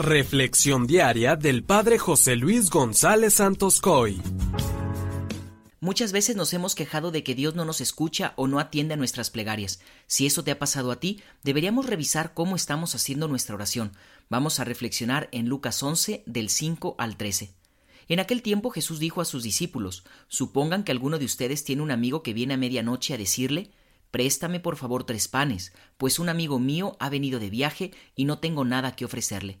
Reflexión diaria del Padre José Luis González Santos Coy. Muchas veces nos hemos quejado de que Dios no nos escucha o no atiende a nuestras plegarias. Si eso te ha pasado a ti, deberíamos revisar cómo estamos haciendo nuestra oración. Vamos a reflexionar en Lucas 11 del 5 al 13. En aquel tiempo Jesús dijo a sus discípulos, Supongan que alguno de ustedes tiene un amigo que viene a medianoche a decirle, Préstame por favor tres panes, pues un amigo mío ha venido de viaje y no tengo nada que ofrecerle.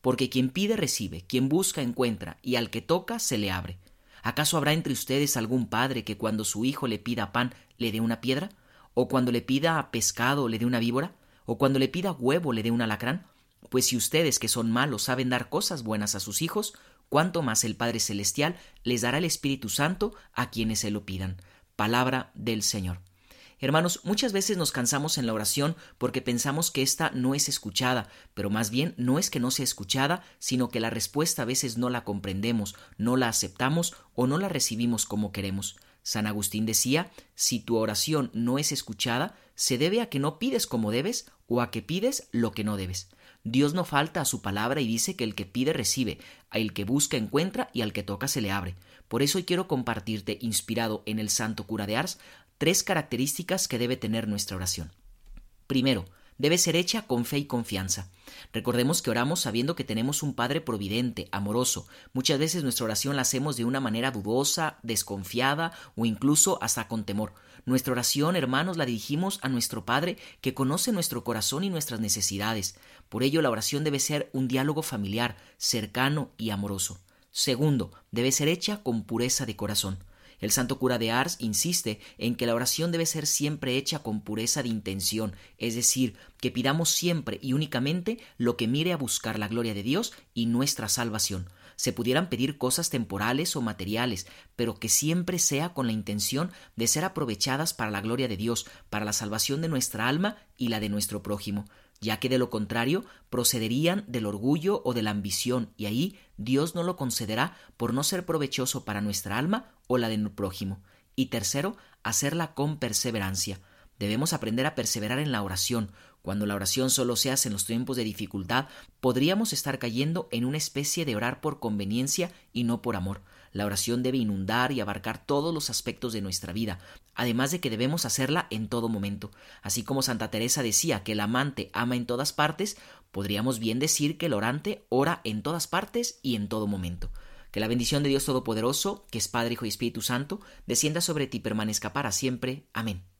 Porque quien pide recibe, quien busca encuentra, y al que toca se le abre. ¿Acaso habrá entre ustedes algún padre que cuando su hijo le pida pan le dé una piedra? ¿O cuando le pida pescado le dé una víbora? ¿O cuando le pida huevo le dé un alacrán? Pues si ustedes que son malos saben dar cosas buenas a sus hijos, cuánto más el Padre Celestial les dará el Espíritu Santo a quienes se lo pidan. Palabra del Señor. Hermanos, muchas veces nos cansamos en la oración porque pensamos que ésta no es escuchada, pero más bien no es que no sea escuchada, sino que la respuesta a veces no la comprendemos, no la aceptamos o no la recibimos como queremos. San Agustín decía, si tu oración no es escuchada, se debe a que no pides como debes o a que pides lo que no debes. Dios no falta a su palabra y dice que el que pide recibe, a el que busca encuentra y al que toca se le abre. Por eso hoy quiero compartirte, inspirado en el santo cura de Ars, tres características que debe tener nuestra oración. Primero, debe ser hecha con fe y confianza. Recordemos que oramos sabiendo que tenemos un Padre providente, amoroso. Muchas veces nuestra oración la hacemos de una manera dudosa, desconfiada o incluso hasta con temor. Nuestra oración, hermanos, la dirigimos a nuestro Padre que conoce nuestro corazón y nuestras necesidades. Por ello, la oración debe ser un diálogo familiar, cercano y amoroso. Segundo, debe ser hecha con pureza de corazón. El santo cura de Ars insiste en que la oración debe ser siempre hecha con pureza de intención, es decir, que pidamos siempre y únicamente lo que mire a buscar la gloria de Dios y nuestra salvación. Se pudieran pedir cosas temporales o materiales, pero que siempre sea con la intención de ser aprovechadas para la gloria de Dios, para la salvación de nuestra alma y la de nuestro prójimo ya que de lo contrario procederían del orgullo o de la ambición, y ahí Dios no lo concederá por no ser provechoso para nuestra alma o la del prójimo. Y tercero, hacerla con perseverancia. Debemos aprender a perseverar en la oración. Cuando la oración solo se hace en los tiempos de dificultad, podríamos estar cayendo en una especie de orar por conveniencia y no por amor. La oración debe inundar y abarcar todos los aspectos de nuestra vida, además de que debemos hacerla en todo momento. Así como Santa Teresa decía que el amante ama en todas partes, podríamos bien decir que el orante ora en todas partes y en todo momento. Que la bendición de Dios Todopoderoso, que es Padre, Hijo y Espíritu Santo, descienda sobre ti y permanezca para siempre. Amén.